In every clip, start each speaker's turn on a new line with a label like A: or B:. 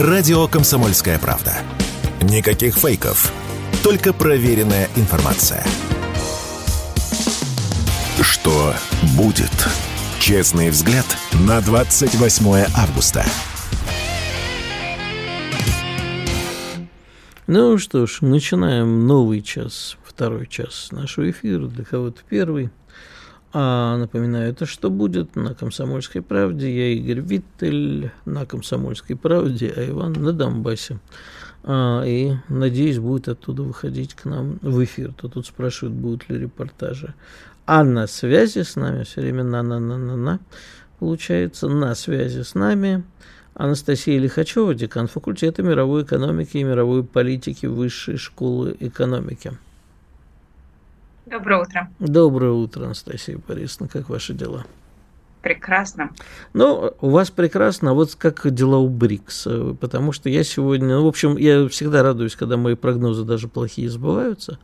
A: Радио «Комсомольская правда». Никаких фейков, только проверенная информация. Что будет? Честный взгляд на 28 августа.
B: Ну что ж, начинаем новый час, второй час нашего эфира, для кого-то первый. А напоминаю, это что будет на «Комсомольской правде». Я Игорь Виттель на «Комсомольской правде», а Иван на Донбассе. А, и, надеюсь, будет оттуда выходить к нам в эфир. То тут спрашивают, будут ли репортажи. А на связи с нами, все время на-на-на-на-на, получается, на связи с нами Анастасия Лихачева, декан факультета мировой экономики и мировой политики Высшей школы экономики.
C: Доброе утро.
B: Доброе утро, Анастасия Борисовна. Как ваши дела?
C: Прекрасно.
B: Ну, у вас прекрасно, а вот как дела у БРИКС? Потому что я сегодня, ну, в общем, я всегда радуюсь, когда мои прогнозы даже плохие сбываются.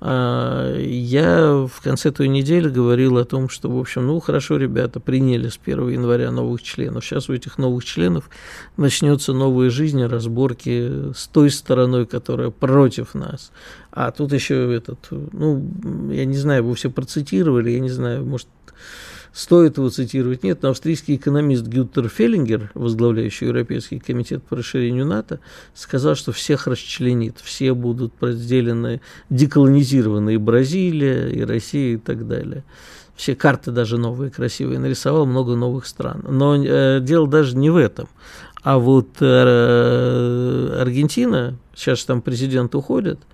B: А, я в конце той недели говорил о том, что, в общем, ну, хорошо, ребята, приняли с 1 января новых членов. Сейчас у этих новых членов начнется новая жизнь, разборки с той стороной, которая против нас. А тут еще этот, ну, я не знаю, вы все процитировали, я не знаю, может, Стоит его цитировать? Нет, но австрийский экономист Гютер Феллингер, возглавляющий Европейский комитет по расширению НАТО, сказал, что всех расчленит, все будут разделены, деколонизированы и Бразилия, и Россия, и так далее. Все карты даже новые, красивые, нарисовал много новых стран. Но э, дело даже не в этом. А вот э, Аргентина, сейчас там президент уходит –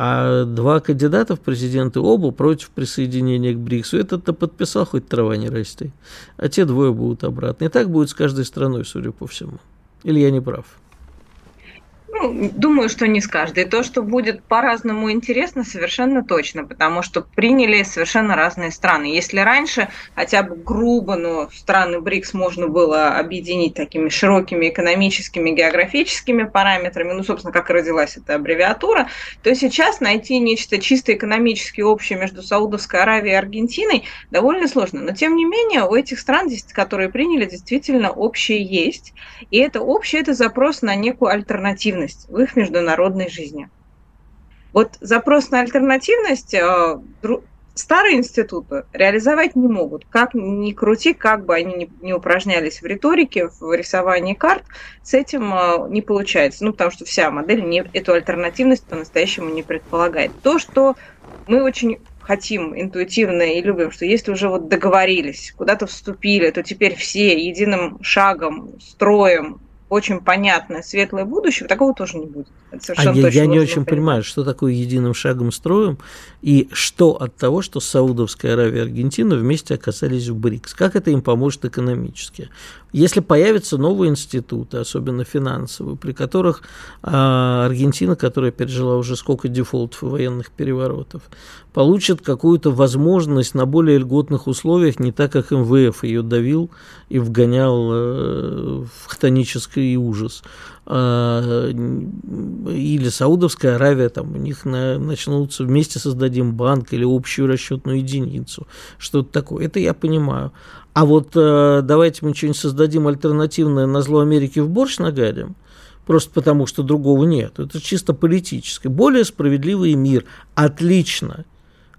B: а два кандидата в президенты оба против присоединения к БРИКСу. Этот-то подписал, хоть трава не расти. А те двое будут обратно. И так будет с каждой страной, судя по всему. Или я не прав?
C: Ну, думаю, что не с каждой. То, что будет по-разному интересно, совершенно точно, потому что приняли совершенно разные страны. Если раньше хотя бы грубо, но страны БРИКС можно было объединить такими широкими экономическими, географическими параметрами, ну, собственно, как родилась эта аббревиатура, то сейчас найти нечто чисто экономически общее между Саудовской Аравией и Аргентиной довольно сложно. Но, тем не менее, у этих стран, которые приняли, действительно общее есть. И это общее – это запрос на некую альтернативу альтернативность в их международной жизни. Вот запрос на альтернативность э, старые институты реализовать не могут. Как ни крути, как бы они ни упражнялись в риторике, в рисовании карт, с этим э, не получается. Ну, потому что вся модель не, эту альтернативность по-настоящему не предполагает. То, что мы очень хотим интуитивно и любим, что если уже вот договорились, куда-то вступили, то теперь все единым шагом, строем очень понятное светлое будущее, такого тоже не будет.
B: а я, я не очень понимаю, что такое единым шагом строим, и что от того, что Саудовская Аравия и Аргентина вместе оказались в БРИКС. Как это им поможет экономически? Если появятся новые институты, особенно финансовые, при которых а, Аргентина, которая пережила уже сколько дефолтов и военных переворотов, получит какую-то возможность на более льготных условиях, не так, как МВФ ее давил и вгонял э, в хтонический ужас. А, или Саудовская Аравия, там у них на, начнутся вместе создадим банк или общую расчетную единицу, что-то такое. Это я понимаю. А вот э, давайте мы что-нибудь создадим альтернативное на зло Америки в борщ нагарим, просто потому что другого нет. Это чисто политическое. Более справедливый мир. Отлично.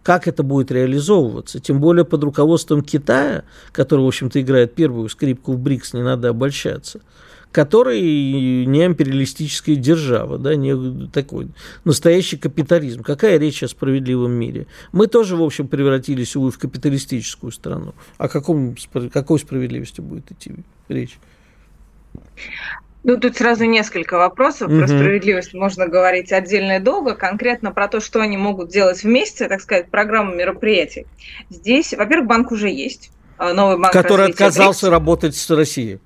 B: Как это будет реализовываться? Тем более под руководством Китая, который, в общем-то, играет первую скрипку в БРИКС, не надо обольщаться – который не империалистическая держава, да, не такой настоящий капитализм. Какая речь о справедливом мире? Мы тоже, в общем, превратились, увы, в капиталистическую страну. О каком, какой справедливости будет идти речь?
C: Ну, тут сразу несколько вопросов. Угу. Про справедливость можно говорить отдельно и долго. Конкретно про то, что они могут делать вместе, так сказать, программу мероприятий. Здесь, во-первых, банк уже есть.
B: А, новый банк Который отказался работать с Россией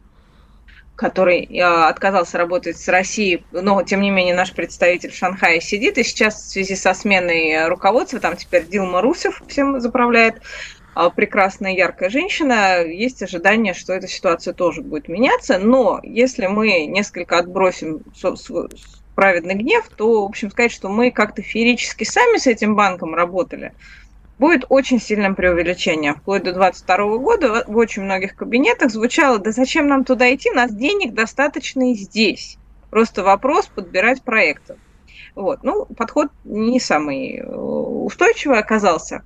C: который э, отказался работать с Россией, но тем не менее наш представитель в Шанхае сидит, и сейчас в связи со сменой руководства, там теперь Дилма Русев всем заправляет, прекрасная яркая женщина, есть ожидание, что эта ситуация тоже будет меняться, но если мы несколько отбросим праведный гнев, то, в общем, сказать, что мы как-то феерически сами с этим банком работали – будет очень сильным преувеличением. Вплоть до 2022 года в очень многих кабинетах звучало, да зачем нам туда идти, нас денег достаточно и здесь. Просто вопрос подбирать проекты. Вот. Ну, подход не самый э, устойчивый оказался.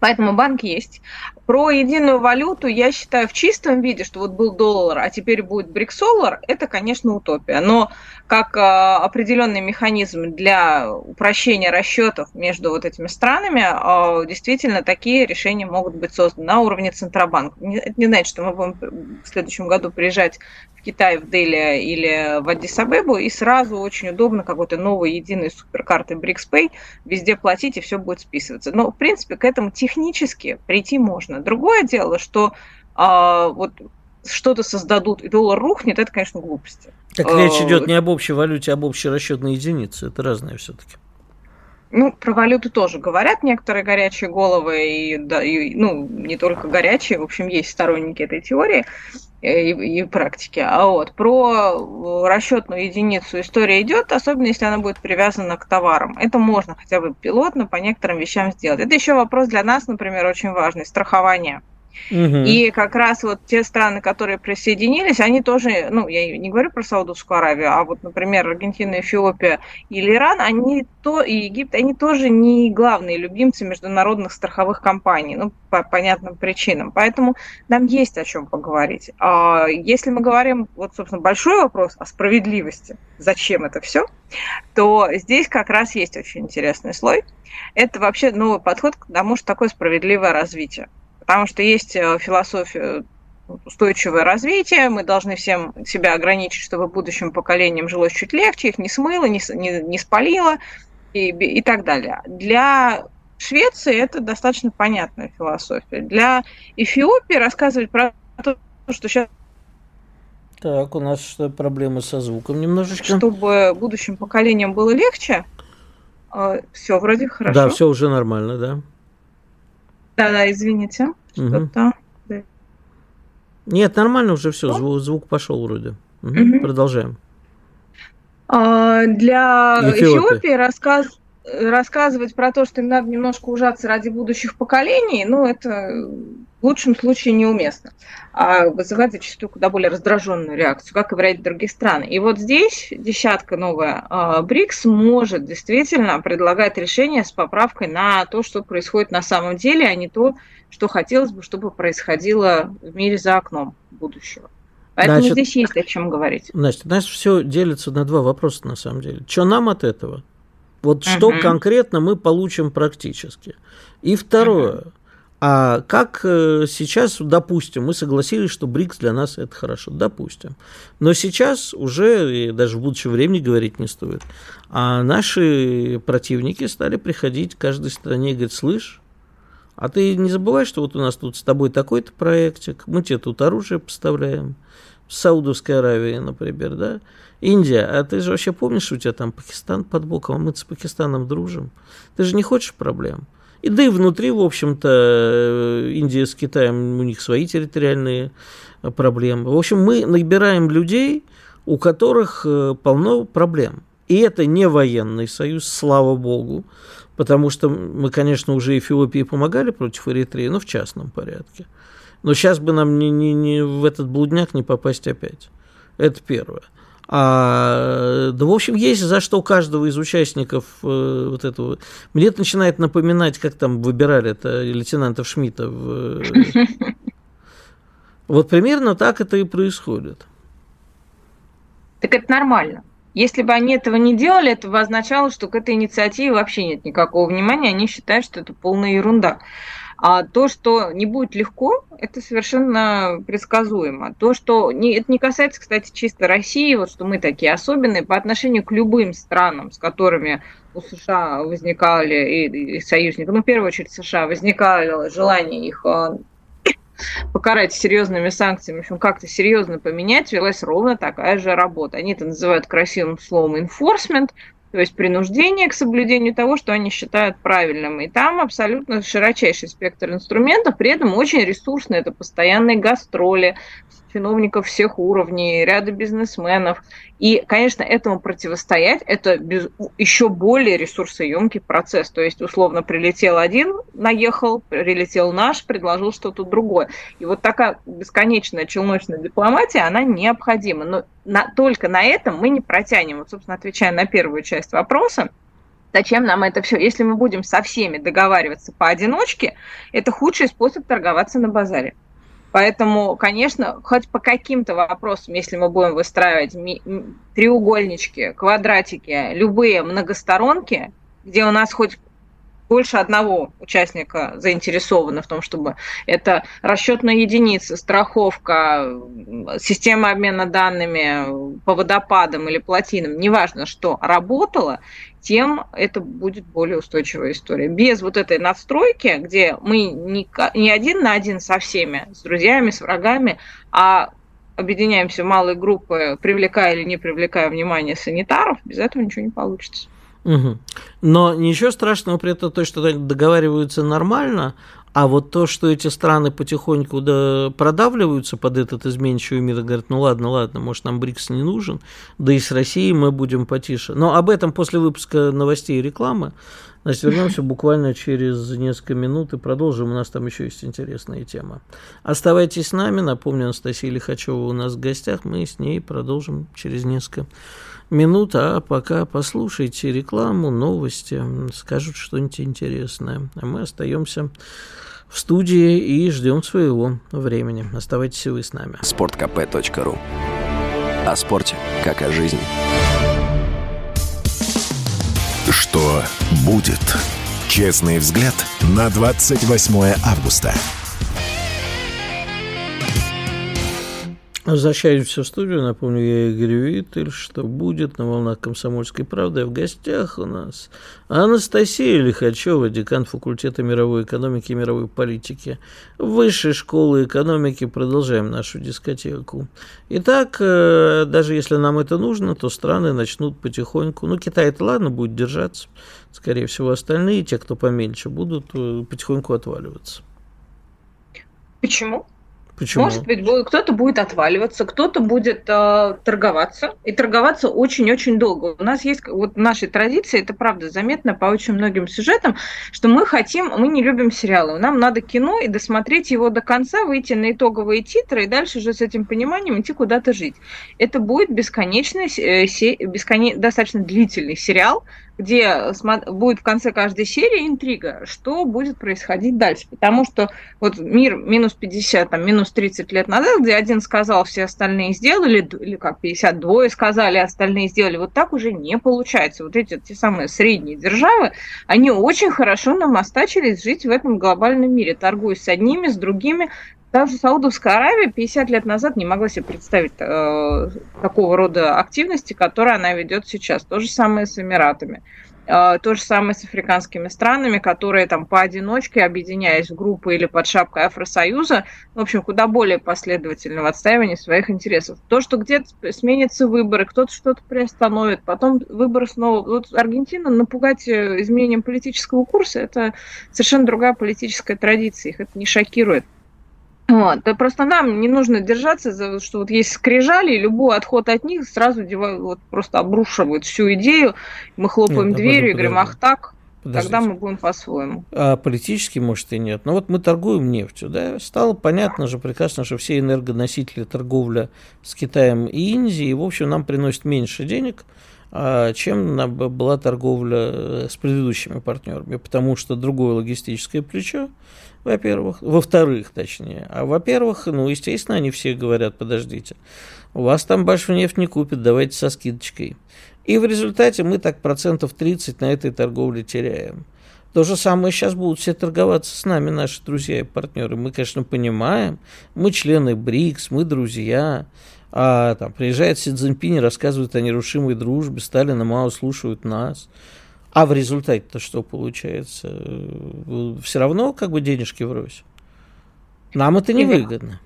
C: Поэтому банк есть. Про единую валюту я считаю в чистом виде, что вот был доллар, а теперь будет бриксолар, это, конечно, утопия. Но как э, определенный механизм для упрощения расчетов между вот этими странами, э, действительно такие решения могут быть созданы на уровне Центробанка. Это не значит, что мы будем в следующем году приезжать в Китай, в Дели или в Аддис-Абебу, и сразу очень удобно какой-то новой единой суперкарты BRICS-Pay везде платить, и все будет списываться. Но, в принципе, к этому технически прийти можно. Другое дело, что а, вот что-то создадут, и доллар рухнет, это, конечно, глупости.
B: Так речь а, идет не об общей валюте, а об общей расчетной единице. Это разное все-таки.
C: Ну, про валюту тоже говорят некоторые горячие головы, и, да, и, ну, не только горячие, в общем, есть сторонники этой теории и, и практики. А вот про расчетную единицу история идет, особенно если она будет привязана к товарам. Это можно хотя бы пилотно по некоторым вещам сделать. Это еще вопрос для нас, например, очень важный – страхование. И как раз вот те страны, которые присоединились, они тоже, ну, я не говорю про Саудовскую Аравию, а вот, например, Аргентина, Эфиопия или Иран, они то, и Египет, они тоже не главные любимцы международных страховых компаний, ну, по понятным причинам. Поэтому нам есть о чем поговорить. А если мы говорим, вот, собственно, большой вопрос о справедливости, зачем это все, то здесь как раз есть очень интересный слой. Это вообще новый подход к тому, что такое справедливое развитие потому что есть э, философия устойчивое развитие, мы должны всем себя ограничить, чтобы будущим поколениям жилось чуть легче, их не смыло, не, не, не спалило и, и так далее. Для Швеции это достаточно понятная философия. Для Эфиопии рассказывать про то, что сейчас
B: так, у нас проблемы со звуком немножечко.
C: Чтобы будущим поколениям было легче. Э, все вроде хорошо.
B: Да, все уже нормально, да.
C: Да-да, извините. Что-то.
B: Нет, нормально уже все, звук, звук пошел вроде. Угу, угу. Продолжаем.
C: А, для Эфиопии, Эфиопии рассказ, рассказывать про то, что им надо немножко ужаться ради будущих поколений, ну, это в лучшем случае неуместно, а вызывает зачастую куда более раздраженную реакцию, как и в ряде других стран. И вот здесь десятка новая а, БРИКС может действительно предлагать решение с поправкой на то, что происходит на самом деле, а не то, что хотелось бы, чтобы происходило в мире за окном будущего. Поэтому значит, здесь есть о чем говорить.
B: Значит, нас все делится на два вопроса на самом деле. Что нам от этого? Вот что угу. конкретно мы получим практически. И второе. Угу. А как э, сейчас, допустим, мы согласились, что БРИКС для нас это хорошо, допустим. Но сейчас уже, и даже в будущем времени говорить не стоит, а наши противники стали приходить к каждой стране и говорить, слышь, а ты не забывай, что вот у нас тут с тобой такой-то проектик, мы тебе тут оружие поставляем, в Саудовской Аравии, например, да, Индия, а ты же вообще помнишь, у тебя там Пакистан под боком, а мы с Пакистаном дружим? Ты же не хочешь проблем? И да и внутри, в общем-то, э, Индия с Китаем, у них свои территориальные э, проблемы. В общем, мы набираем людей, у которых э, полно проблем. И это не военный союз, слава богу, потому что мы, конечно, уже Эфиопии помогали против Эритреи, но в частном порядке. Но сейчас бы нам не, не, не в этот блудняк не попасть опять. Это первое. А, да, в общем, есть за что каждого из участников э, вот этого. Мне это начинает напоминать, как там выбирали это лейтенантов Шмидта. В... Вот примерно так это и происходит.
C: Так это нормально. Если бы они этого не делали, это бы означало, что к этой инициативе вообще нет никакого внимания. Они считают, что это полная ерунда. А то, что не будет легко, это совершенно предсказуемо. То, что не, это не касается, кстати, чисто России, вот что мы такие особенные по отношению к любым странам, с которыми у США возникали и, и союзников, ну, в первую очередь США, возникало желание их а, покарать серьезными санкциями, в общем, как-то серьезно поменять, велась ровно такая же работа. Они это называют красивым словом enforcement, то есть принуждение к соблюдению того, что они считают правильным. И там абсолютно широчайший спектр инструментов, при этом очень ресурсный. Это постоянные гастроли, чиновников всех уровней, ряда бизнесменов. И, конечно, этому противостоять – это без, еще более ресурсоемкий процесс. То есть, условно, прилетел один, наехал, прилетел наш, предложил что-то другое. И вот такая бесконечная челночная дипломатия, она необходима. Но на, только на этом мы не протянем. Вот, собственно, отвечая на первую часть вопроса, Зачем нам это все? Если мы будем со всеми договариваться поодиночке, это худший способ торговаться на базаре. Поэтому, конечно, хоть по каким-то вопросам, если мы будем выстраивать треугольнички, квадратики, любые многосторонки, где у нас хоть больше одного участника заинтересованы в том, чтобы это расчетная единица, страховка, система обмена данными по водопадам или плотинам, неважно что, работала, тем это будет более устойчивая история. Без вот этой надстройки, где мы не, не один на один со всеми, с друзьями, с врагами, а объединяемся в малые группы, привлекая или не привлекая внимание санитаров, без этого ничего не получится.
B: Угу. Но ничего страшного при этом то, что договариваются нормально, а вот то, что эти страны потихоньку да, продавливаются под этот изменчивый мир, говорят, ну ладно, ладно, может нам БРИКС не нужен, да и с Россией мы будем потише. Но об этом после выпуска новостей и рекламы. Значит, вернемся буквально через несколько минут и продолжим. У нас там еще есть интересная тема. Оставайтесь с нами. Напомню, Анастасия Лихачева у нас в гостях. Мы с ней продолжим через несколько минут, а пока послушайте рекламу, новости, скажут что-нибудь интересное. А мы остаемся в студии и ждем своего времени. Оставайтесь вы с нами.
A: sportkp.ru О спорте, как о жизни. Что будет? Честный взгляд на 28 августа.
B: Возвращаюсь в студию. Напомню, я Игорь Виттель, что будет на волнах «Комсомольской правды». В гостях у нас Анастасия Лихачева, декан факультета мировой экономики и мировой политики Высшей школы экономики. Продолжаем нашу дискотеку. Итак, э, даже если нам это нужно, то страны начнут потихоньку... Ну, Китай это ладно, будет держаться. Скорее всего, остальные, те, кто помельче, будут э, потихоньку отваливаться.
C: Почему? Почему? Может быть, кто-то будет отваливаться, кто-то будет э, торговаться, и торговаться очень-очень долго. У нас есть вот в нашей традиции, это правда заметно по очень многим сюжетам, что мы хотим, мы не любим сериалы, нам надо кино и досмотреть его до конца, выйти на итоговые титры и дальше уже с этим пониманием идти куда-то жить. Это будет бесконечный, э, бесконе... достаточно длительный сериал, где будет в конце каждой серии интрига, что будет происходить дальше. Потому что вот мир минус 50, там, минус 30 лет назад, где один сказал, все остальные сделали, или как 52 сказали, остальные сделали, вот так уже не получается. Вот эти те самые средние державы, они очень хорошо намостачились жить в этом глобальном мире, торгуясь с одними, с другими, даже Саудовская Аравия 50 лет назад не могла себе представить э, такого рода активности, которые она ведет сейчас. То же самое с Эмиратами. Э, то же самое с африканскими странами, которые там поодиночке, объединяясь в группы или под шапкой Афросоюза, в общем, куда более последовательно в отстаивании своих интересов. То, что где-то сменятся выборы, кто-то что-то приостановит, потом выборы снова... Вот Аргентина напугать э, изменением политического курса, это совершенно другая политическая традиция, их это не шокирует. Вот. Да просто нам не нужно держаться за что вот есть скрижали, и любой отход от них сразу девают, вот просто обрушивают всю идею. Мы хлопаем нет, дверью и говорим, ах так, Подождите. Тогда мы будем по-своему.
B: А политически, может, и нет. Но вот мы торгуем нефтью, да? Стало понятно же прекрасно, что все энергоносители торговля с Китаем и Индией, в общем, нам приносят меньше денег, а, чем была торговля э, с предыдущими партнерами, потому что другое логистическое плечо, во-первых. Во-вторых, точнее. А во-первых, ну, естественно, они все говорят, подождите, у вас там большую нефть не купит, давайте со скидочкой. И в результате мы так процентов 30 на этой торговле теряем. То же самое сейчас будут все торговаться с нами, наши друзья и партнеры. Мы, конечно, понимаем, мы члены БРИКС, мы друзья. А там приезжает Си Цзиньпинь и рассказывает о нерушимой дружбе, Сталина мало слушают нас. А в результате-то что получается? Все равно как бы денежки врозь. Нам это не выгодно.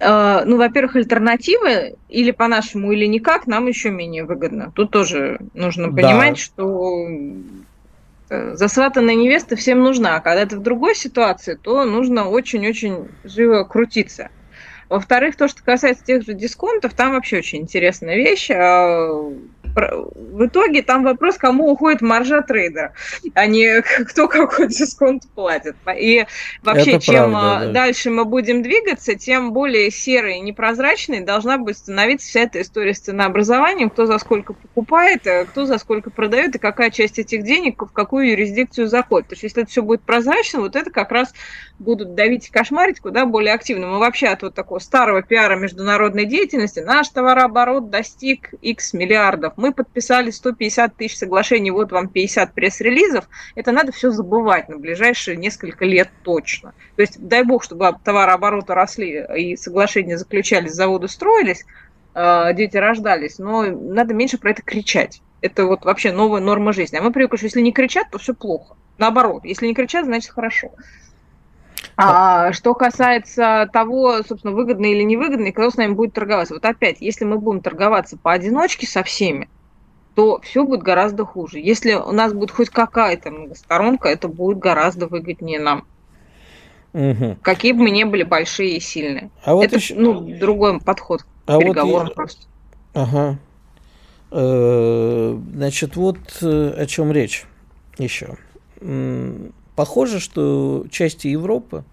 C: Uh, ну, во-первых, альтернативы или по-нашему, или никак нам еще менее выгодно. Тут тоже нужно понимать, да. что э, засватанная невеста всем нужна, а когда ты в другой ситуации, то нужно очень-очень живо крутиться. Во-вторых, то, что касается тех же дисконтов, там вообще очень интересная вещь. А, в итоге там вопрос, кому уходит маржа трейдера, а не кто какой дисконт платит. И вообще, Это чем правда, да. дальше мы будем двигаться, тем более серой и непрозрачной должна быть становиться вся эта история с ценообразованием, кто за сколько покупает, э, кто за сколько продает, и какая часть этих денег в какую юрисдикцию заходит. То есть, если это все будет прозрачно, вот это как раз будут давить и кошмарить куда более активно. Мы вообще от вот такого старого пиара международной деятельности, наш товарооборот достиг X миллиардов, мы подписали 150 тысяч соглашений, вот вам 50 пресс-релизов, это надо все забывать на ближайшие несколько лет точно. То есть, дай бог, чтобы товарообороты росли и соглашения заключались, заводы строились, а, дети рождались, но надо меньше про это кричать. Это вот вообще новая норма жизни. А мы привыкли, что если не кричат, то все плохо. Наоборот, если не кричат, значит хорошо. А, что касается того, собственно, выгодно или невыгодно, и кто с нами будет торговаться. Вот опять, если мы будем торговаться поодиночке со всеми, то все будет гораздо хуже. Если у нас будет хоть какая-то многосторонка, это будет гораздо выгоднее нам. Угу. Какие бы мы ни были большие и сильные. А вот это еще... ну, другой подход к а переговорам вот я... просто.
B: Ага. Э, значит, вот э, о чем речь еще. Похоже, что части Европы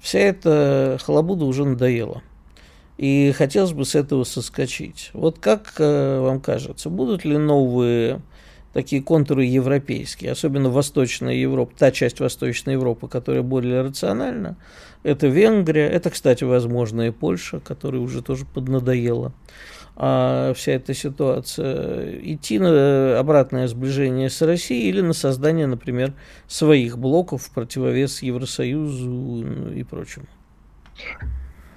B: вся эта халабуда уже надоела. И хотелось бы с этого соскочить. Вот как э, вам кажется, будут ли новые такие контуры европейские, особенно Восточная Европа, та часть Восточной Европы, которая более рациональна, это Венгрия, это, кстати, возможно, и Польша, которая уже тоже поднадоела а, вся эта ситуация, идти на обратное сближение с Россией или на создание, например, своих блоков в противовес Евросоюзу ну, и прочему?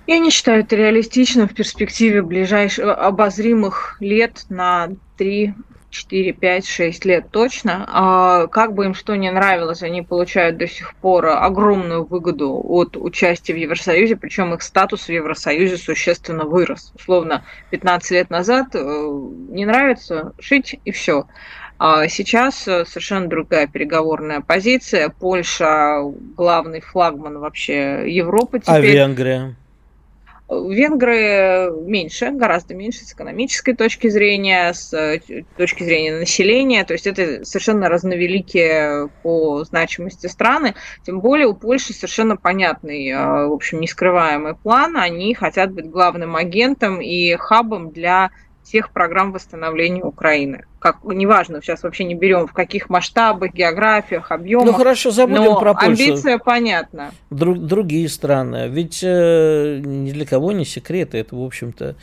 C: Я не считаю это реалистичным в перспективе ближайших обозримых лет на 3 4, 5, 6 лет точно. А как бы им что ни нравилось, они получают до сих пор огромную выгоду от участия в Евросоюзе, причем их статус в Евросоюзе существенно вырос. Условно, 15 лет назад э, не нравится, шить и все. А сейчас э, совершенно другая переговорная позиция. Польша главный флагман вообще Европы
B: теперь. А Венгрия?
C: Венгры меньше, гораздо меньше с экономической точки зрения, с э, точки зрения населения. То есть это совершенно разновеликие по значимости страны. Тем более у Польши совершенно понятный, э, в общем, нескрываемый план. Они хотят быть главным агентом и хабом для всех программ восстановления Украины. Как, неважно, сейчас вообще не берем в каких масштабах, географиях, объемах. Ну
B: хорошо, забудем но про Польшу.
C: амбиция понятна.
B: Друг, другие страны. Ведь э, ни для кого не секрет, это, в общем-то,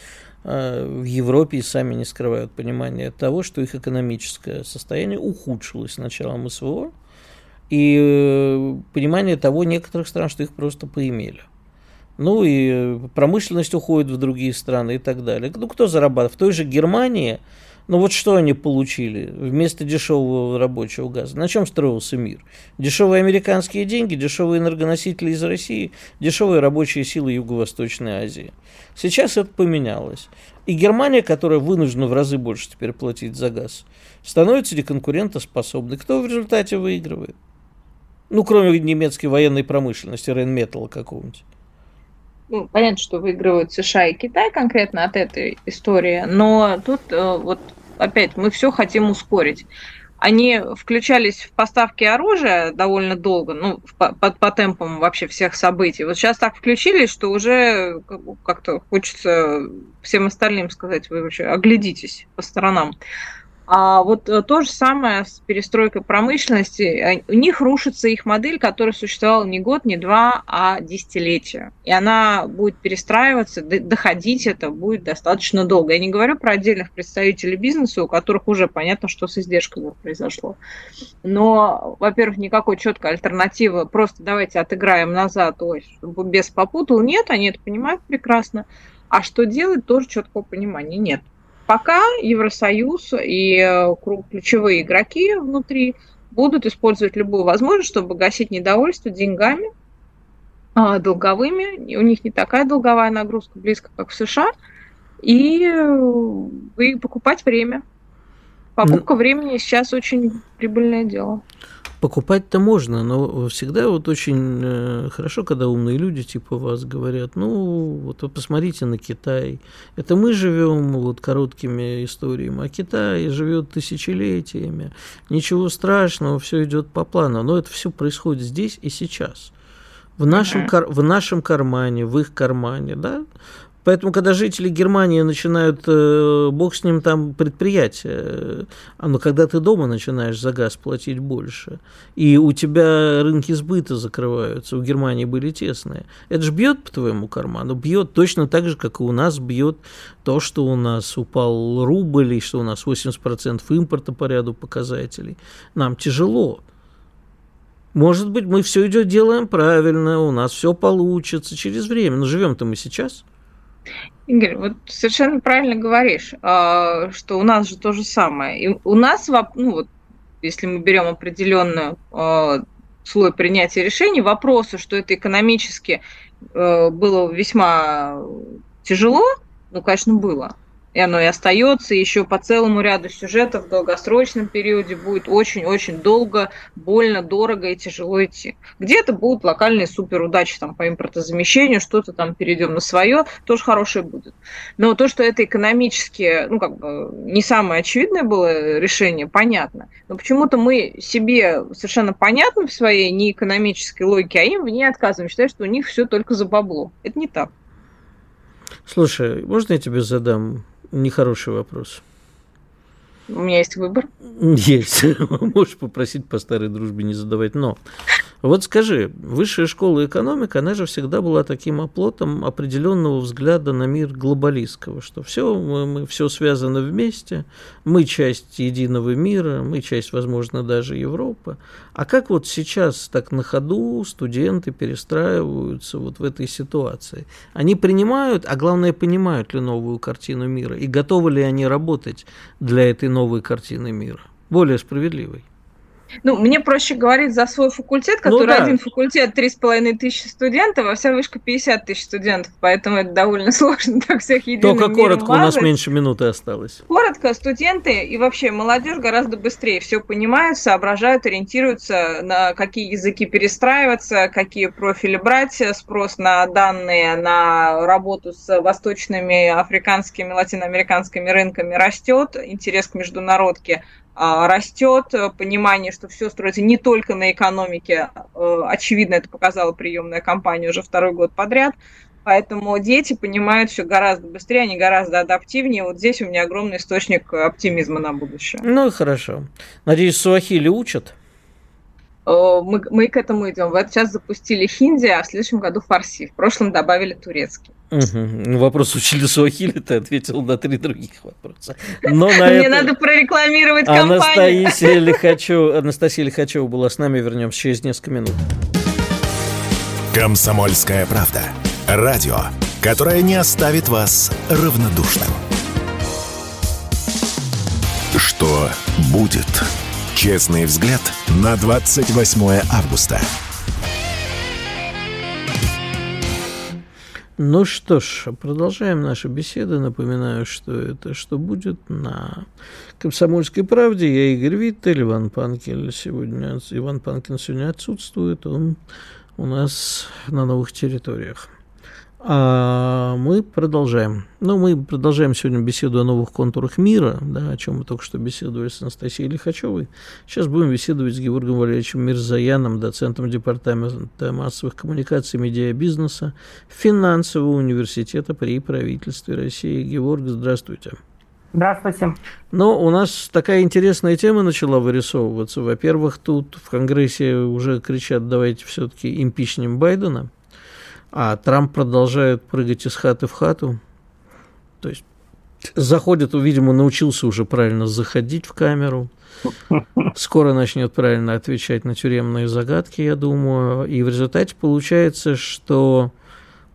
B: э, в Европе и сами не скрывают понимания того, что их экономическое состояние ухудшилось с началом СВО, и э, понимание того некоторых стран, что их просто поимели. Ну и промышленность уходит в другие страны и так далее. Ну кто зарабатывает? В той же Германии, ну вот что они получили вместо дешевого рабочего газа? На чем строился мир? Дешевые американские деньги, дешевые энергоносители из России, дешевые рабочие силы Юго-Восточной Азии. Сейчас это поменялось. И Германия, которая вынуждена в разы больше теперь платить за газ, становится неконкурентоспособной. Кто в результате выигрывает? Ну, кроме немецкой военной промышленности, Рейнметалла какого-нибудь
C: ну, понятно, что выигрывают США и Китай конкретно от этой истории, но тут э, вот опять мы все хотим ускорить. Они включались в поставки оружия довольно долго, ну, по, по, по темпам вообще всех событий. Вот сейчас так включились, что уже как-то хочется всем остальным сказать, вы вообще оглядитесь по сторонам. А вот э, то же самое с перестройкой промышленности. У них рушится их модель, которая существовала не год, не два, а десятилетия. И она будет перестраиваться, доходить это будет достаточно долго. Я не говорю про отдельных представителей бизнеса, у которых уже понятно, что с издержками произошло. Но, во-первых, никакой четкой альтернативы, просто давайте отыграем назад, ой, без попутал, нет, они это понимают прекрасно. А что делать, тоже четкого понимания нет. Пока Евросоюз и э, ключевые игроки внутри будут использовать любую возможность, чтобы гасить недовольство деньгами, а, долговыми. У них не такая долговая нагрузка близко, как в США. И, э, и покупать время. Покупка ну, времени сейчас очень прибыльное дело.
B: Покупать-то можно, но всегда вот очень э, хорошо, когда умные люди типа вас говорят, ну, вот вы посмотрите на Китай. Это мы живем вот короткими историями, а Китай живет тысячелетиями. Ничего страшного, все идет по плану. Но это все происходит здесь и сейчас. В нашем, в нашем кармане, в их кармане, да, Поэтому, когда жители Германии начинают, э, бог с ним там предприятие, а но когда ты дома начинаешь за газ платить больше, и у тебя рынки сбыта закрываются, у Германии были тесные, это же бьет по твоему карману, бьет точно так же, как и у нас бьет то, что у нас упал рубль, и что у нас 80% импорта по ряду показателей. Нам тяжело. Может быть, мы все идет делаем правильно, у нас все получится через время, но живем-то мы сейчас –
C: Игорь, вот совершенно правильно говоришь, а, что у нас же то же самое. И у нас, ну вот, если мы берем определенную а, слой принятия решений, вопросы, что это экономически а, было весьма тяжело, ну, конечно, было и оно и остается, еще по целому ряду сюжетов в долгосрочном периоде будет очень-очень долго, больно, дорого и тяжело идти. Где-то будут локальные суперудачи там, по импортозамещению, что-то там перейдем на свое, тоже хорошее будет. Но то, что это экономически, ну, как бы, не самое очевидное было решение, понятно. Но почему-то мы себе совершенно понятно в своей неэкономической логике, а им в ней отказываем, считая, что у них все только за бабло. Это не так.
B: Слушай, можно я тебе задам Нехороший вопрос.
C: У меня есть выбор.
B: Есть. Можешь попросить по старой дружбе не задавать. Но вот скажи, высшая школа экономика, она же всегда была таким оплотом определенного взгляда на мир глобалистского, что все, мы, мы все связано вместе, мы часть единого мира, мы часть, возможно, даже Европы. А как вот сейчас так на ходу студенты перестраиваются вот в этой ситуации? Они принимают, а главное, понимают ли новую картину мира и готовы ли они работать для этой новой картины мира, более справедливой?
C: Ну, мне проще говорить за свой факультет, ну который ну, да. один факультет 3,5 тысячи студентов, а вся вышка 50 тысяч студентов, поэтому это довольно сложно так всех единым
B: Только коротко, мазать. у нас меньше минуты осталось.
C: Коротко, студенты и вообще молодежь гораздо быстрее все понимают, соображают, ориентируются, на какие языки перестраиваться, какие профили брать, спрос на данные, на работу с восточными, африканскими, латиноамериканскими рынками растет, интерес к международке растет, понимание, что все строится не только на экономике. Э, очевидно, это показала приемная кампания уже второй год подряд. Поэтому дети понимают все гораздо быстрее, они гораздо адаптивнее. Вот здесь у меня огромный источник оптимизма на будущее.
B: Ну, хорошо. Надеюсь, суахили учат?
C: Э, мы, мы к этому идем. Вот сейчас запустили хинди, а в следующем году фарси. В прошлом добавили турецкий.
B: Угу. Ну, вопрос учили суахили, ты ответил на три других вопроса.
C: Но на Мне это... надо прорекламировать компанию.
B: Анастасия Лихачева, Анастасия Лихачева была с нами, вернемся через несколько минут.
D: Комсомольская правда. Радио, которое не оставит вас равнодушным. Что будет? Честный взгляд на 28 августа.
B: Ну что ж, продолжаем наши беседы. Напоминаю, что это «Что будет» на «Комсомольской правде». Я Игорь Виттель, Иван Панкин сегодня, Иван Панкин сегодня отсутствует. Он у нас на новых территориях. А мы продолжаем. Ну, мы продолжаем сегодня беседу о новых контурах мира, да, о чем мы только что беседовали с Анастасией Лихачевой. Сейчас будем беседовать с Георгием Валерьевичем Мирзаяном, доцентом Департамента массовых коммуникаций медиабизнеса Финансового университета при правительстве России. Георг, здравствуйте.
E: Здравствуйте.
B: Но у нас такая интересная тема начала вырисовываться. Во-первых, тут в Конгрессе уже кричат, давайте все-таки импичнем Байдена – а Трамп продолжает прыгать из хаты в хату. То есть заходит, видимо, научился уже правильно заходить в камеру. Скоро начнет правильно отвечать на тюремные загадки, я думаю. И в результате получается, что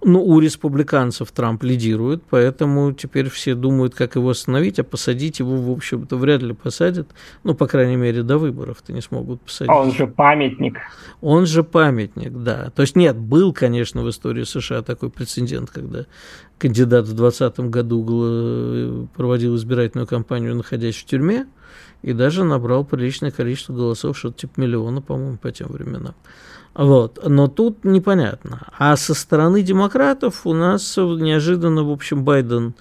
B: ну, у республиканцев Трамп лидирует, поэтому теперь все думают, как его остановить, а посадить его, в общем-то, вряд ли посадят. Ну, по крайней мере, до выборов-то не смогут посадить.
E: А он же памятник.
B: Он же памятник, да. То есть нет, был, конечно, в истории США такой прецедент, когда кандидат в 2020 году проводил избирательную кампанию, находясь в тюрьме, и даже набрал приличное количество голосов, что-то типа миллиона, по-моему, по тем временам. Вот. Но тут непонятно. А со стороны демократов у нас неожиданно, в общем, Байден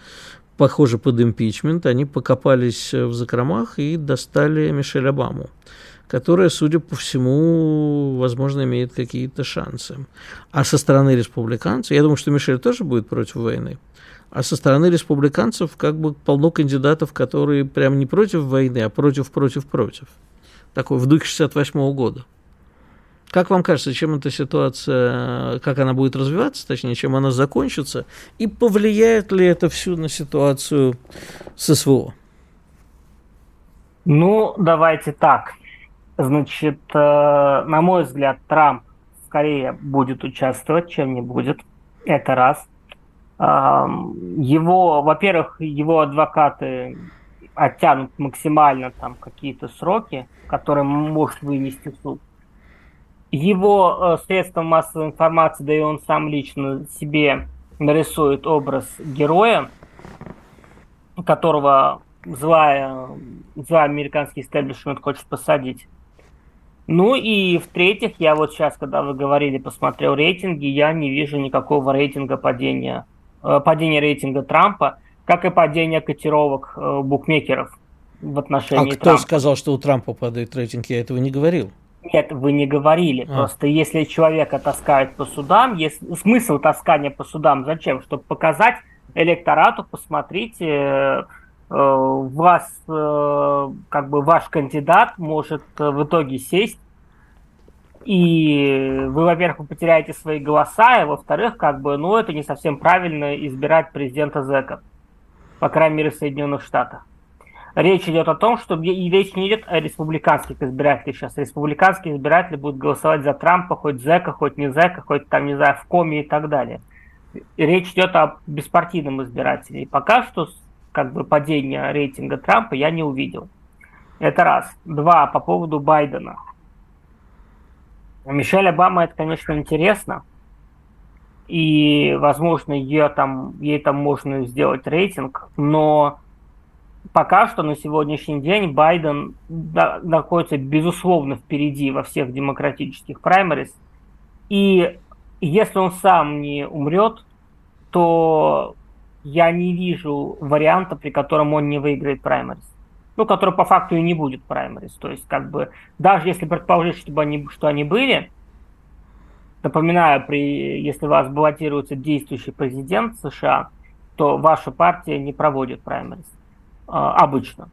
B: похоже под импичмент. Они покопались в закромах и достали Мишель Обаму которая, судя по всему, возможно, имеет какие-то шансы. А со стороны республиканцев, я думаю, что Мишель тоже будет против войны, а со стороны республиканцев как бы полно кандидатов, которые прям не против войны, а против-против-против. Такой в духе 68 -го года. Как вам кажется, чем эта ситуация, как она будет развиваться, точнее, чем она закончится, и повлияет ли это всю на ситуацию с СВО?
E: Ну, давайте так. Значит, э, на мой взгляд, Трамп скорее будет участвовать, чем не будет. Это раз. Его, во-первых, его адвокаты оттянут максимально там какие-то сроки, которые может вынести суд. Его э, средства массовой информации, да и он сам лично себе нарисует образ героя, которого злая, злая американский истеблишмент хочет посадить. Ну и в-третьих, я вот сейчас, когда вы говорили, посмотрел рейтинги, я не вижу никакого рейтинга падения падение рейтинга Трампа, как и падение котировок э, букмекеров в отношении
B: А кто
E: Трампа.
B: сказал, что у Трампа падает рейтинг? Я этого не говорил.
E: Нет, вы не говорили. А. Просто если человека таскают по судам, есть смысл таскания по судам зачем? Чтобы показать электорату, посмотрите, э, вас, как бы ваш кандидат может в итоге сесть и вы, во-первых, потеряете свои голоса, и во-вторых, как бы, ну, это не совсем правильно избирать президента Зека, по крайней мере, в Соединенных Штатах. Речь идет о том, что и речь не идет о республиканских избирателях сейчас. Республиканские избиратели будут голосовать за Трампа, хоть Зека, хоть не Зека, хоть там, не знаю, в коме и так далее. Речь идет о беспартийном избирателе. И пока что как бы падение рейтинга Трампа я не увидел. Это раз. Два, по поводу Байдена. Мишель Обама это, конечно, интересно. И, возможно, ее там, ей там можно сделать рейтинг, но пока что на сегодняшний день Байден находится, безусловно, впереди во всех демократических праймерис. И если он сам не умрет, то я не вижу варианта, при котором он не выиграет праймерис ну, который по факту и не будет праймерис. То есть, как бы, даже если предположить, чтобы они, что они были, напоминаю, при, если вас баллотируется действующий президент США, то ваша партия не проводит праймерис а, обычно.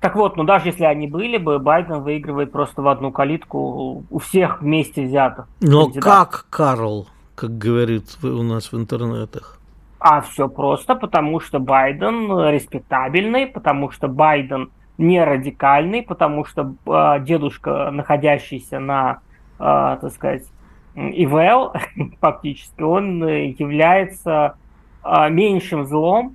E: Так вот, ну даже если они были бы, Байден выигрывает просто в одну калитку у всех вместе взятых.
B: Но кандидатов. как, Карл, как говорит у нас в интернетах?
E: А все просто, потому что Байден респектабельный, потому что Байден не радикальный, потому что э, дедушка, находящийся на, э, так сказать, ИВЛ, фактически, он является э, меньшим злом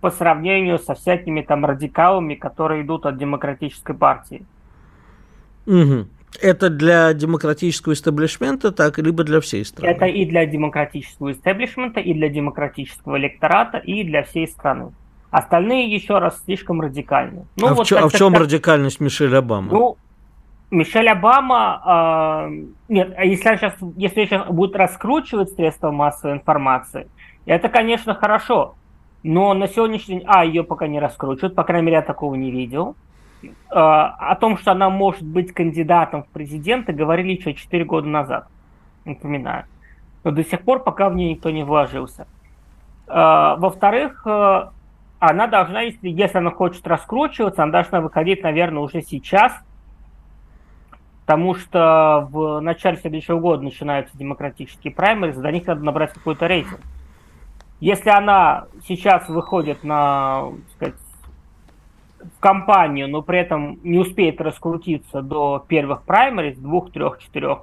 E: по сравнению со всякими там радикалами, которые идут от демократической партии.
B: Угу. Это для демократического истеблишмента так, либо для всей страны?
E: Это и для демократического истеблишмента, и для демократического электората, и для всей страны. Остальные, еще раз, слишком радикальны.
B: Ну, а, вот, в, чё, а в чем так, радикальность Мишель Обама?
E: Ну, Мишель Обама, э, нет, а если сейчас, если сейчас будет раскручивать средства массовой информации, это, конечно, хорошо. Но на сегодняшний день, а, ее пока не раскручивают, по крайней мере, я такого не видел. Э, о том, что она может быть кандидатом в президенты, говорили еще 4 года назад, напоминаю. Но до сих пор пока в нее никто не вложился. Э, во-вторых, э, она должна, если, если она хочет раскручиваться, она должна выходить, наверное, уже сейчас, потому что в начале следующего года начинаются демократические праймеры, за них надо набрать какой-то рейтинг. Если она сейчас выходит на, сказать, в компанию, но при этом не успеет раскрутиться до первых праймерис, двух, трех, четырех,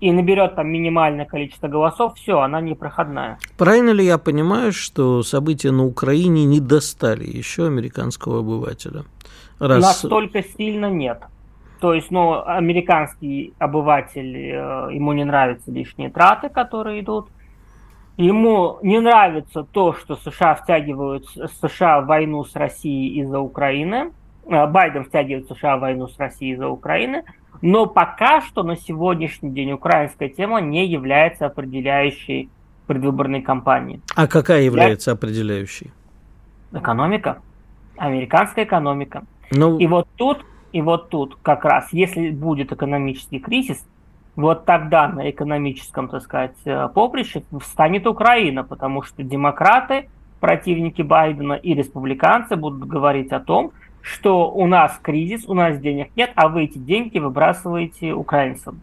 E: и наберет там минимальное количество голосов, все, она не проходная.
B: Правильно ли я понимаю, что события на Украине не достали еще американского обывателя?
E: Раз... Настолько сильно нет. То есть, ну, американский обыватель, э, ему не нравятся лишние траты, которые идут – Ему не нравится то, что США втягивают США в войну с Россией из-за Украины. Байден втягивает США в войну с Россией за Украины, но пока что на сегодняшний день украинская тема не является определяющей предвыборной кампании.
B: А какая является Я... определяющей?
E: Экономика. Американская экономика. Ну... И вот тут, и вот тут как раз, если будет экономический кризис, вот тогда на экономическом, так сказать, э, поприще встанет Украина, потому что демократы, противники Байдена и республиканцы будут говорить о том, что у нас кризис, у нас денег нет, а вы эти деньги выбрасываете украинцам.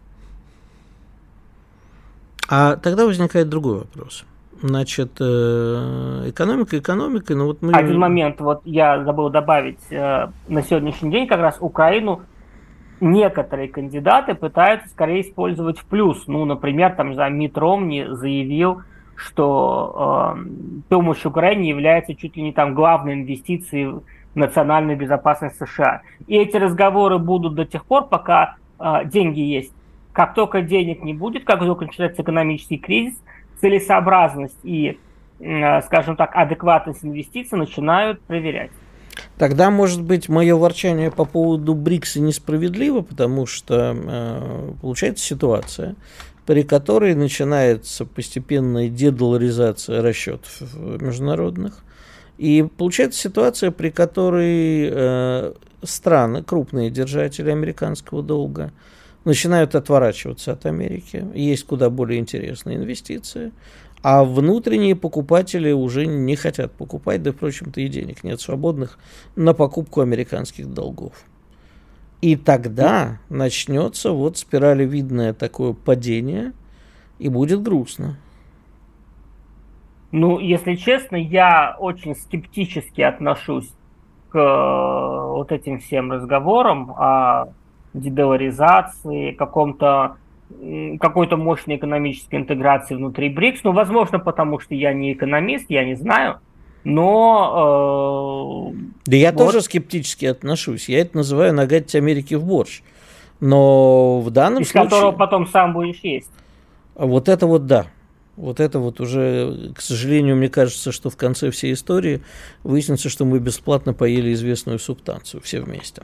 B: А тогда возникает другой вопрос. Значит, э, экономика экономикой, но вот мы...
E: Один момент, вот я забыл добавить, э, на сегодняшний день как раз Украину некоторые кандидаты пытаются скорее использовать в плюс. Ну, например, там, за Мит Ромни заявил, что э, помощь Украине является чуть ли не там главной инвестицией в национальную безопасность США. И эти разговоры будут до тех пор, пока э, деньги есть. Как только денег не будет, как только начинается экономический кризис, целесообразность и, э, скажем так, адекватность инвестиций начинают проверять.
B: Тогда, может быть, мое ворчание по поводу БРИКСа несправедливо, потому что э, получается ситуация, при которой начинается постепенная дедоларизация расчетов международных. И получается ситуация, при которой э, страны, крупные держатели американского долга, начинают отворачиваться от Америки. Есть куда более интересные инвестиции. А внутренние покупатели уже не хотят покупать, да, впрочем-то, и денег нет свободных на покупку американских долгов. И тогда начнется вот спиралевидное такое падение, и будет грустно.
E: Ну, если честно, я очень скептически отношусь к э, вот этим всем разговорам о дедоларизации, каком-то какой-то мощной экономической интеграции внутри БРИКС. Ну, возможно, потому что я не экономист, я не знаю. Но...
B: Э, да я вот. тоже скептически отношусь. Я это называю нагадить Америке в борщ. Но в данном
E: Из
B: случае... Из
E: которого потом сам будешь есть.
B: Вот это вот да. Вот это вот уже, к сожалению, мне кажется, что в конце всей истории выяснится, что мы бесплатно поели известную субстанцию все вместе.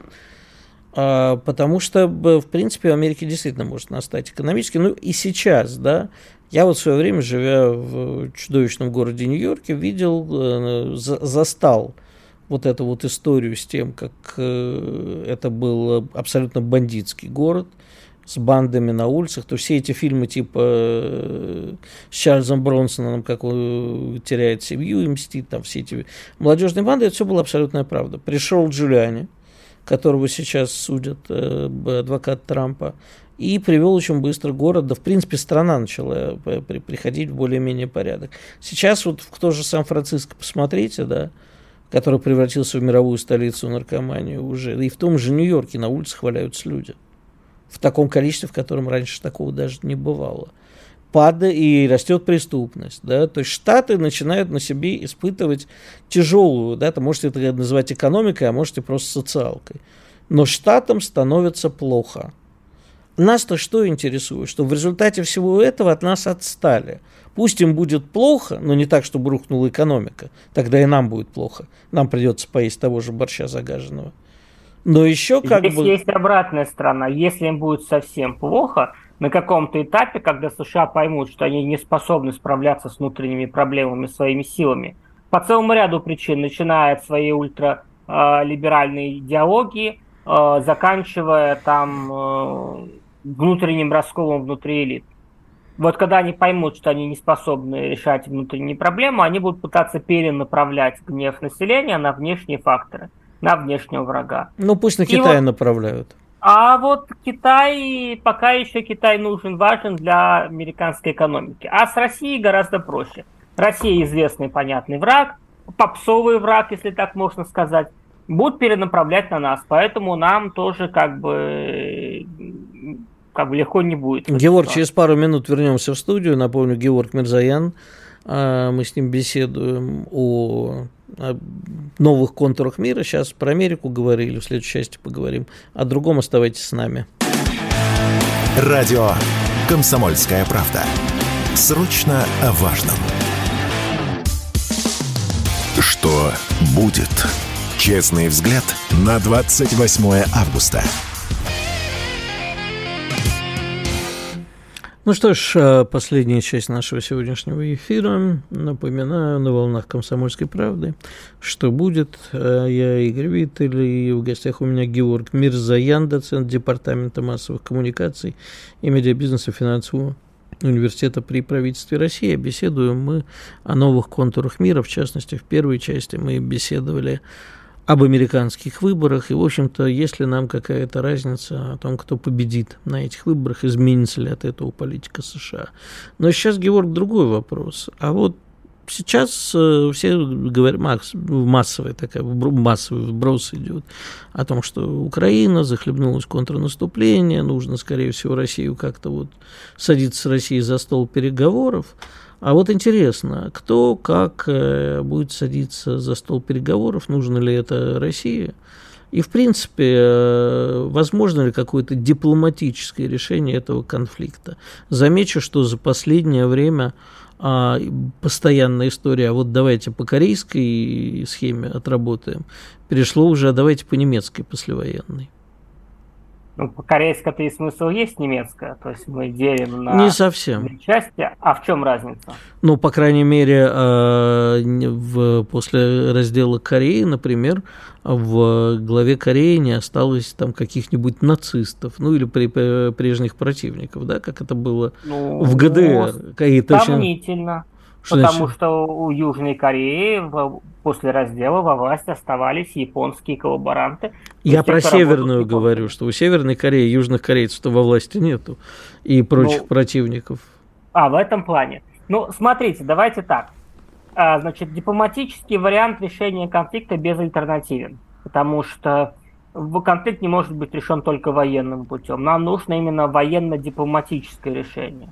B: А, потому что, в принципе, в Америке действительно может настать экономически. Ну и сейчас, да, я вот в свое время, живя в чудовищном городе Нью-Йорке, видел, э, застал вот эту вот историю с тем, как э, это был абсолютно бандитский город с бандами на улицах, то все эти фильмы типа э, с Чарльзом Бронсоном, как он теряет семью и мстит, там все эти молодежные банды, это все было абсолютная правда. Пришел Джулиани, которого сейчас судят э, адвокат Трампа, и привел очень быстро город, да в принципе страна начала э, приходить в более-менее порядок. Сейчас вот в то же Сан-Франциско посмотрите, да, который превратился в мировую столицу наркомании уже, и в том же Нью-Йорке на улицах валяются люди в таком количестве, в котором раньше такого даже не бывало падает и растет преступность. Да? То есть Штаты начинают на себе испытывать тяжелую, да, то можете это называть экономикой, а можете просто социалкой. Но Штатам становится плохо. Нас-то что интересует? Что в результате всего этого от нас отстали. Пусть им будет плохо, но не так, чтобы рухнула экономика. Тогда и нам будет плохо. Нам придется поесть того же борща загаженного. Но еще как
E: Здесь
B: бы...
E: есть обратная сторона. Если им будет совсем плохо, на каком-то этапе, когда США поймут, что они не способны справляться с внутренними проблемами своими силами, по целому ряду причин, начиная от своей ультралиберальной идеологии, э, заканчивая там э, внутренним расколом внутри элит. Вот когда они поймут, что они не способны решать внутренние проблемы, они будут пытаться перенаправлять гнев населения на внешние факторы, на внешнего врага.
B: Ну пусть на Китай вот... направляют.
E: А вот Китай, пока еще Китай нужен, важен для американской экономики. А с Россией гораздо проще. Россия известный, понятный враг, попсовый враг, если так можно сказать, будут перенаправлять на нас. Поэтому нам тоже как бы как бы легко не будет.
B: Георг, через пару минут вернемся в студию. Напомню, Георг Мирзаян. А, мы с ним беседуем о о новых контурах мира. Сейчас про Америку говорили, в следующей части поговорим. О другом оставайтесь с нами.
D: Радио «Комсомольская правда». Срочно о важном. Что будет? Честный взгляд на 28 августа.
B: Ну что ж, э, последняя часть нашего сегодняшнего эфира. Напоминаю, на волнах «Комсомольской правды», что будет. Э, я Игорь Виттель, и в гостях у меня Георг Мирзаян, доцент Департамента массовых коммуникаций и медиабизнеса финансового университета при правительстве России. Беседуем мы о новых контурах мира. В частности, в первой части мы беседовали об американских выборах. И, в общем-то, если нам какая-то разница о том, кто победит на этих выборах, изменится ли от этого политика США. Но сейчас, Георг, другой вопрос. А вот сейчас э, все говорят, масс, массовая такая, массовый вброс идет о том, что Украина захлебнулась контрнаступление, нужно, скорее всего, Россию как-то вот садиться с Россией за стол переговоров. А вот интересно, кто как э, будет садиться за стол переговоров, нужно ли это России? И, в принципе, э, возможно ли какое-то дипломатическое решение этого конфликта? Замечу, что за последнее время а, постоянная история, а вот давайте по корейской схеме отработаем, перешло уже, а давайте по немецкой послевоенной.
E: Ну, по-корейски-то и смысл есть немецкая, то есть мы делим на
B: не совсем.
E: части. А в чем разница?
B: Ну, по крайней мере, э, в, после раздела Кореи, например, в главе Кореи не осталось там каких-нибудь нацистов, ну или при, прежних противников, да, как это было ну, в ГДР.
E: Какие-то сомнительно. Что потому значит? что у Южной Кореи после раздела во власти оставались японские коллаборанты.
B: Я про Северную говорю, что у Северной Кореи, Южных корейцев-то во власти нету и прочих ну, противников.
E: А, в этом плане. Ну, смотрите, давайте так. А, значит, дипломатический вариант решения конфликта безальтернативен, потому что конфликт не может быть решен только военным путем. Нам нужно именно военно-дипломатическое решение.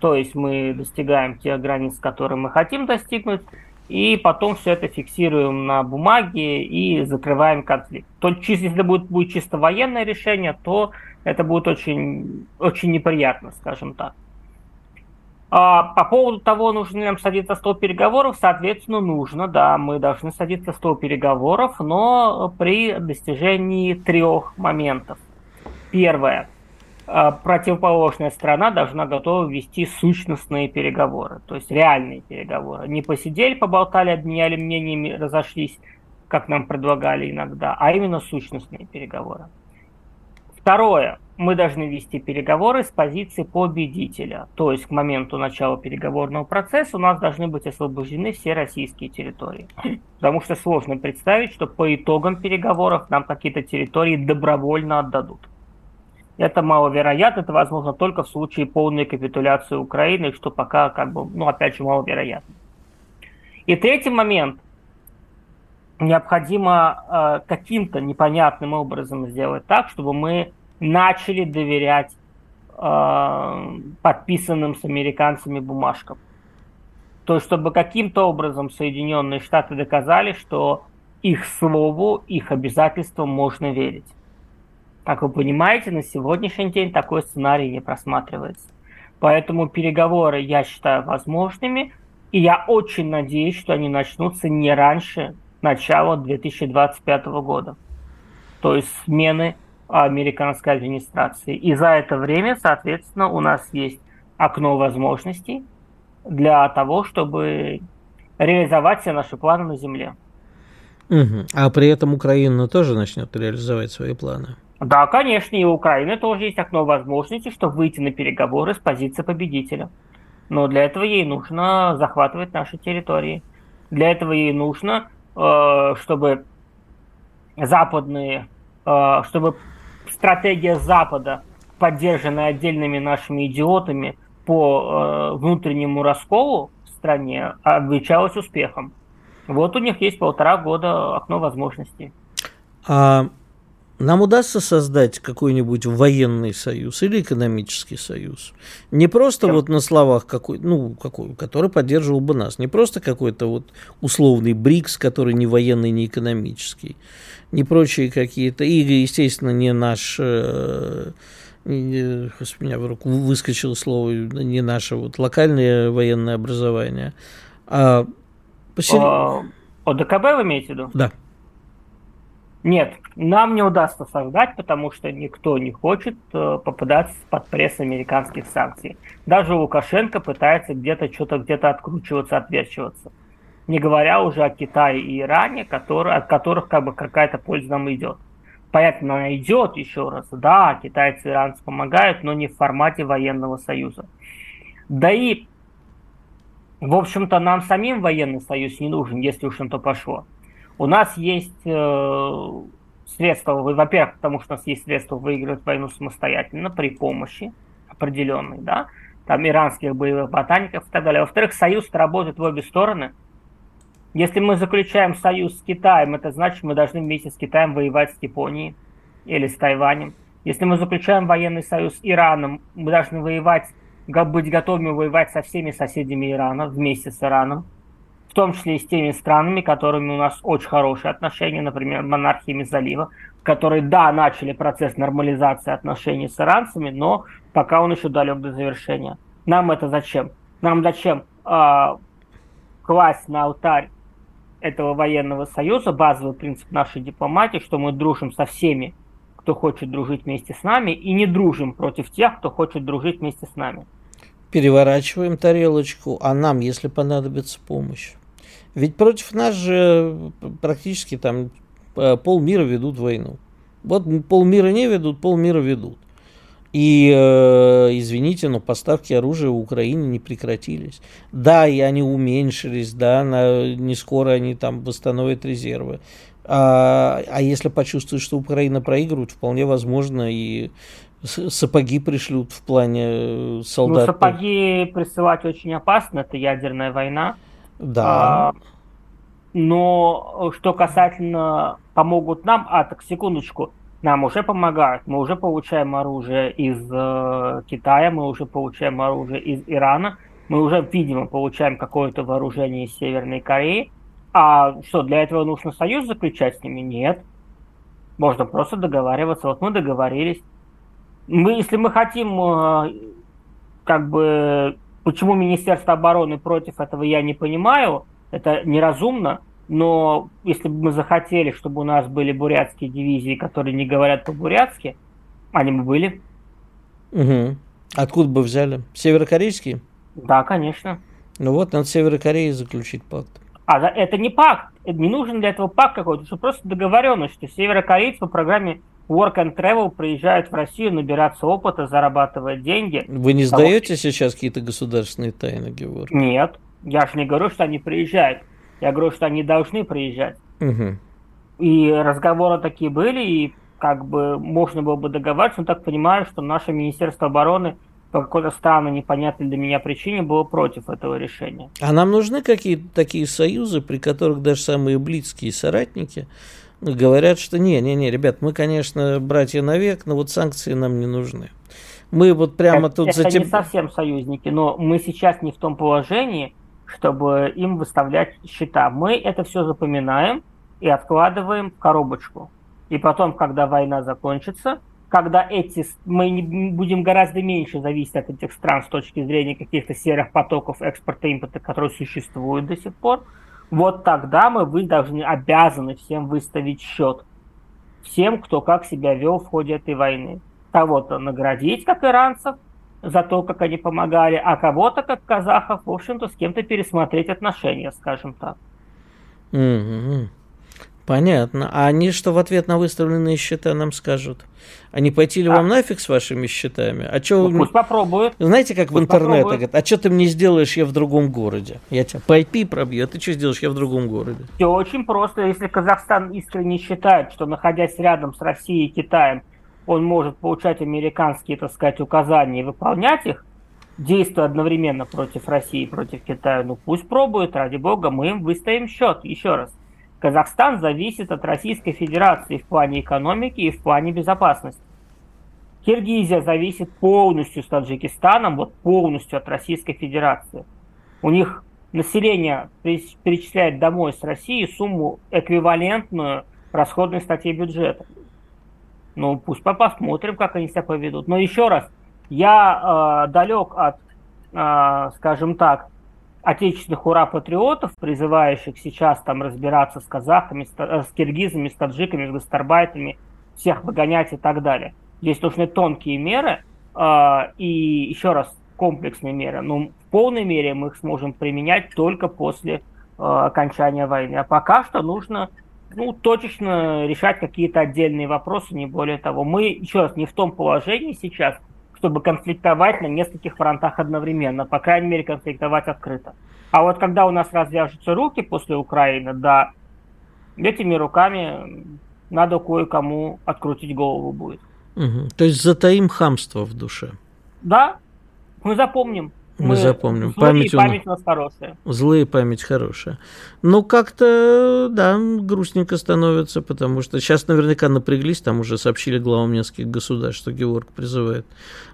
E: То есть мы достигаем тех границ, которые мы хотим достигнуть, и потом все это фиксируем на бумаге и закрываем конфликт. То, если будет, будет чисто военное решение, то это будет очень, очень неприятно, скажем так. А по поводу того, нужно ли нам садиться стол переговоров, соответственно, нужно, да, мы должны садиться стол переговоров, но при достижении трех моментов. Первое – противоположная сторона должна готова вести сущностные переговоры, то есть реальные переговоры. Не посидели, поболтали, обменяли мнениями, разошлись, как нам предлагали иногда, а именно сущностные переговоры. Второе. Мы должны вести переговоры с позиции победителя. То есть к моменту начала переговорного процесса у нас должны быть освобождены все российские территории. Потому что сложно представить, что по итогам переговоров нам какие-то территории добровольно отдадут. Это маловероятно, это возможно только в случае полной капитуляции Украины, что пока, как бы, ну, опять же, маловероятно. И третий момент. Необходимо э, каким-то непонятным образом сделать так, чтобы мы начали доверять э, подписанным с американцами бумажкам. То есть, чтобы каким-то образом Соединенные Штаты доказали, что их слову, их обязательствам можно верить. Как вы понимаете, на сегодняшний день такой сценарий не просматривается. Поэтому переговоры я считаю возможными, и я очень надеюсь, что они начнутся не раньше начала 2025 года. То есть смены американской администрации. И за это время, соответственно, у нас есть окно возможностей для того, чтобы реализовать все наши планы на Земле.
B: Угу. А при этом Украина тоже начнет реализовать свои планы.
E: Да, конечно, и у Украины тоже есть окно возможности, чтобы выйти на переговоры с позиции победителя. Но для этого ей нужно захватывать наши территории. Для этого ей нужно, э, чтобы западные, э, чтобы стратегия Запада, поддержанная отдельными нашими идиотами по э, внутреннему расколу в стране, обвечалась успехом. Вот у них есть полтора года окно возможностей.
B: А нам удастся создать какой-нибудь военный союз или экономический союз. Не просто вот на словах какой, ну, какой, который поддерживал бы нас. Не просто какой-то вот условный БРИКС, который не военный, не экономический. Не прочие какие-то. И, естественно, не наш... Э, не, у меня в руку выскочило слово, не наше вот локальное военное образование, а...
E: Посер... ОДКБ вы имеете в виду?
B: Да.
E: Нет, нам не удастся создать, потому что никто не хочет э, попадать под пресс американских санкций. Даже Лукашенко пытается где-то что-то где-то откручиваться, отверчиваться. Не говоря уже о Китае и Иране, которые, от которых как бы какая-то польза нам идет. Понятно, она идет еще раз. Да, китайцы и иранцы помогают, но не в формате военного союза. Да и, в общем-то, нам самим военный союз не нужен, если уж на то пошло. У нас есть э, средства, во-первых, потому что у нас есть средства выигрывать войну самостоятельно при помощи определенной, да, там иранских боевых ботаников и так далее. Во-вторых, союз работает в обе стороны. Если мы заключаем союз с Китаем, это значит, мы должны вместе с Китаем воевать с Японией или с Тайванем. Если мы заключаем военный союз с Ираном, мы должны воевать, быть готовыми воевать со всеми соседями Ирана, вместе с Ираном том числе и с теми странами, которыми у нас очень хорошие отношения, например, монархиями залива, которые, да, начали процесс нормализации отношений с иранцами, но пока он еще далек до завершения. Нам это зачем? Нам зачем э, класть на алтарь этого военного союза, базовый принцип нашей дипломатии, что мы дружим со всеми, кто хочет дружить вместе с нами, и не дружим против тех, кто хочет дружить вместе с нами.
B: Переворачиваем тарелочку, а нам, если понадобится помощь. Ведь против нас же практически там э, полмира ведут войну. Вот полмира не ведут, полмира ведут. И, э, извините, но поставки оружия в Украине не прекратились. Да, и они уменьшились, да, на, не скоро они там восстановят резервы. А, а если почувствуют, что Украина проигрывает, вполне возможно и сапоги пришлют в плане э, солдат.
E: Ну, сапоги присылать очень опасно, это ядерная война.
B: Да. А,
E: но что касательно помогут нам, а так секундочку, нам уже помогают, мы уже получаем оружие из э, Китая, мы уже получаем оружие из Ирана, мы уже, видимо, получаем какое-то вооружение из Северной Кореи. А что, для этого нужно союз заключать с ними? Нет. Можно просто договариваться. Вот мы договорились. Мы, если мы хотим, э, как бы, почему Министерство обороны против этого, я не понимаю это неразумно, но если бы мы захотели, чтобы у нас были бурятские дивизии, которые не говорят по-бурятски, они бы были.
B: Угу. Откуда бы взяли? Северокорейские?
E: Да, конечно.
B: Ну вот, надо Северной Кореей заключить пакт.
E: А это не пакт, не нужен для этого пакт какой-то, это просто договоренность, что северокорейцы по программе Work and Travel приезжают в Россию набираться опыта, зарабатывать деньги.
B: Вы не сдаете того, сейчас какие-то государственные тайны, Георг?
E: Нет. Я же не говорю, что они приезжают. Я говорю, что они должны приезжать.
B: Угу.
E: И разговоры такие были, и как бы можно было бы договариваться, но так понимаю, что наше Министерство обороны по какой-то странной, непонятной для меня причине было против этого решения.
B: А нам нужны какие-то такие союзы, при которых даже самые близкие соратники говорят, что не-не-не, ребят, мы, конечно, братья навек, но вот санкции нам не нужны. Мы вот прямо
E: это,
B: тут
E: это затем... не совсем союзники, но мы сейчас не в том положении, чтобы им выставлять счета. Мы это все запоминаем и откладываем в коробочку. И потом, когда война закончится, когда эти мы будем гораздо меньше зависеть от этих стран с точки зрения каких-то серых потоков экспорта и импорта, которые существуют до сих пор, вот тогда мы вы должны обязаны всем выставить счет. Всем, кто как себя вел в ходе этой войны. Кого-то наградить, как иранцев, за то, как они помогали, а кого-то, как казахов, в общем-то, с кем-то пересмотреть отношения, скажем так.
B: Mm-hmm. Понятно. А они что в ответ на выставленные счета нам скажут? Они пойти ли а. вам нафиг с вашими счетами? А что
E: ну, пусть попробуют.
B: Знаете, как пусть в интернете говорят, а что ты мне сделаешь, я в другом городе? Я тебя по IP пробью, а ты что сделаешь, я в другом городе?
E: Все очень просто. Если Казахстан искренне считает, что находясь рядом с Россией и Китаем, он может получать американские, так сказать, указания и выполнять их, действуя одновременно против России и против Китая, ну пусть пробуют, ради бога, мы им выставим счет. Еще раз, Казахстан зависит от Российской Федерации в плане экономики и в плане безопасности. Киргизия зависит полностью с Таджикистаном, вот полностью от Российской Федерации. У них население перечисляет домой с России сумму эквивалентную расходной статье бюджета. Ну, пусть посмотрим, как они себя поведут. Но еще раз, я э, далек от, э, скажем так, отечественных ура-патриотов, призывающих сейчас там разбираться с казахами, с, э, с киргизами, с таджиками, с гастарбайтами, всех выгонять и так далее. Здесь нужны тонкие меры э, и, еще раз, комплексные меры. Но в полной мере мы их сможем применять только после э, окончания войны. А пока что нужно ну, точечно решать какие-то отдельные вопросы, не более того. Мы, еще раз, не в том положении сейчас, чтобы конфликтовать на нескольких фронтах одновременно, по крайней мере, конфликтовать открыто. А вот когда у нас развяжутся руки после Украины, да, этими руками надо кое-кому открутить голову будет.
B: Угу. То есть затаим хамство в душе.
E: Да, мы запомним.
B: Мы, мы запомним.
E: Память, память у нас хорошая.
B: Злые память хорошая. Ну, как-то, да, грустненько становится, потому что сейчас наверняка напряглись, там уже сообщили главам нескольких государств, что Геворг призывает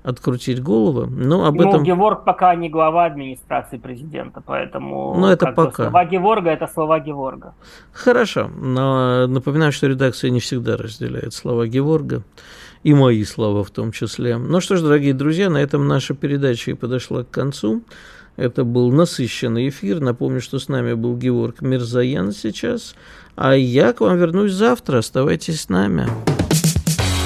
B: открутить головы. Но об
E: ну,
B: этом...
E: Геворг пока не глава администрации президента, поэтому...
B: Ну, это пока.
E: Слова Геворга – это слова Геворга.
B: Хорошо, но напоминаю, что редакция не всегда разделяет слова Геворга и мои слова в том числе. Ну что ж, дорогие друзья, на этом наша передача и подошла к концу. Это был насыщенный эфир. Напомню, что с нами был Георг Мирзаян сейчас. А я к вам вернусь завтра. Оставайтесь с нами.